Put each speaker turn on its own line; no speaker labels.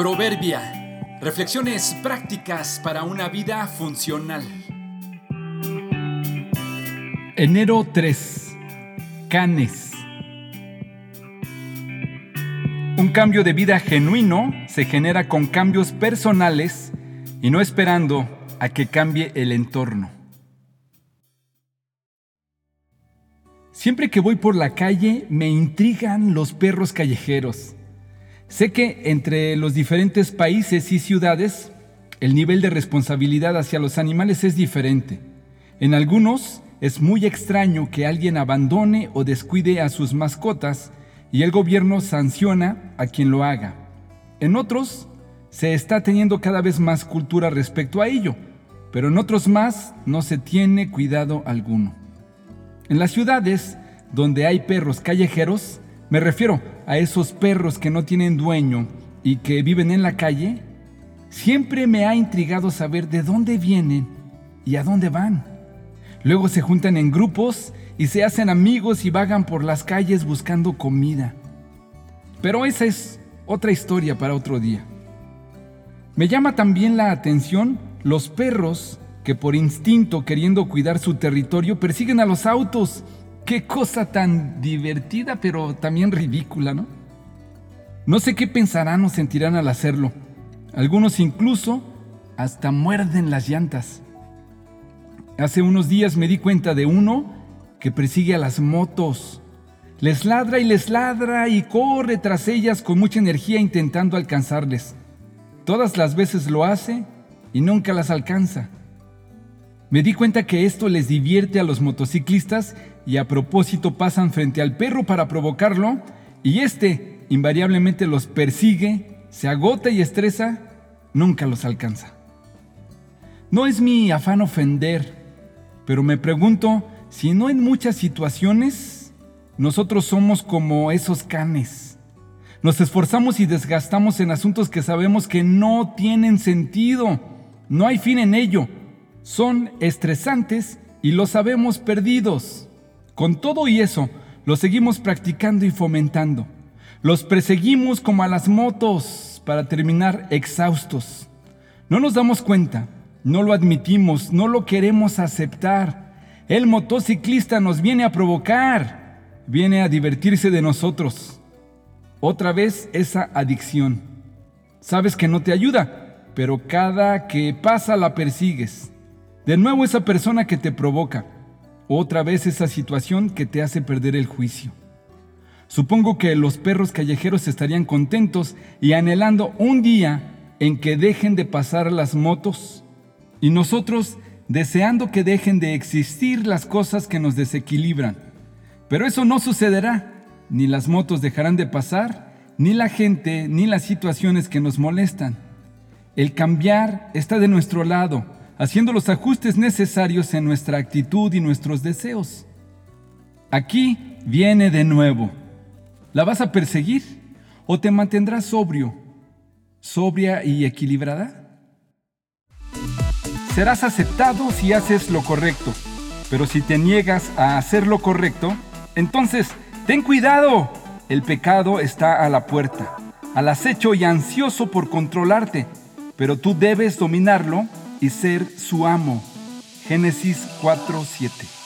Proverbia. Reflexiones prácticas para una vida funcional.
Enero 3. Canes. Un cambio de vida genuino se genera con cambios personales y no esperando a que cambie el entorno. Siempre que voy por la calle me intrigan los perros callejeros. Sé que entre los diferentes países y ciudades el nivel de responsabilidad hacia los animales es diferente. En algunos es muy extraño que alguien abandone o descuide a sus mascotas y el gobierno sanciona a quien lo haga. En otros se está teniendo cada vez más cultura respecto a ello, pero en otros más no se tiene cuidado alguno. En las ciudades donde hay perros callejeros, me refiero a esos perros que no tienen dueño y que viven en la calle, siempre me ha intrigado saber de dónde vienen y a dónde van. Luego se juntan en grupos y se hacen amigos y vagan por las calles buscando comida. Pero esa es otra historia para otro día. Me llama también la atención los perros que por instinto queriendo cuidar su territorio persiguen a los autos Qué cosa tan divertida, pero también ridícula, ¿no? No sé qué pensarán o sentirán al hacerlo. Algunos incluso hasta muerden las llantas. Hace unos días me di cuenta de uno que persigue a las motos. Les ladra y les ladra y corre tras ellas con mucha energía intentando alcanzarles. Todas las veces lo hace y nunca las alcanza. Me di cuenta que esto les divierte a los motociclistas y a propósito pasan frente al perro para provocarlo y este invariablemente los persigue, se agota y estresa, nunca los alcanza. No es mi afán ofender, pero me pregunto si no en muchas situaciones nosotros somos como esos canes. Nos esforzamos y desgastamos en asuntos que sabemos que no tienen sentido, no hay fin en ello son estresantes y los sabemos perdidos. Con todo y eso, los seguimos practicando y fomentando. Los perseguimos como a las motos para terminar exhaustos. No nos damos cuenta, no lo admitimos, no lo queremos aceptar. El motociclista nos viene a provocar, viene a divertirse de nosotros. Otra vez esa adicción. Sabes que no te ayuda, pero cada que pasa la persigues. De nuevo esa persona que te provoca. Otra vez esa situación que te hace perder el juicio. Supongo que los perros callejeros estarían contentos y anhelando un día en que dejen de pasar las motos y nosotros deseando que dejen de existir las cosas que nos desequilibran. Pero eso no sucederá. Ni las motos dejarán de pasar, ni la gente, ni las situaciones que nos molestan. El cambiar está de nuestro lado haciendo los ajustes necesarios en nuestra actitud y nuestros deseos. Aquí viene de nuevo. ¿La vas a perseguir o te mantendrás sobrio, sobria y equilibrada? Serás aceptado si haces lo correcto, pero si te niegas a hacer lo correcto, entonces ten cuidado. El pecado está a la puerta, al acecho y ansioso por controlarte, pero tú debes dominarlo y ser su amo. Génesis 4:7.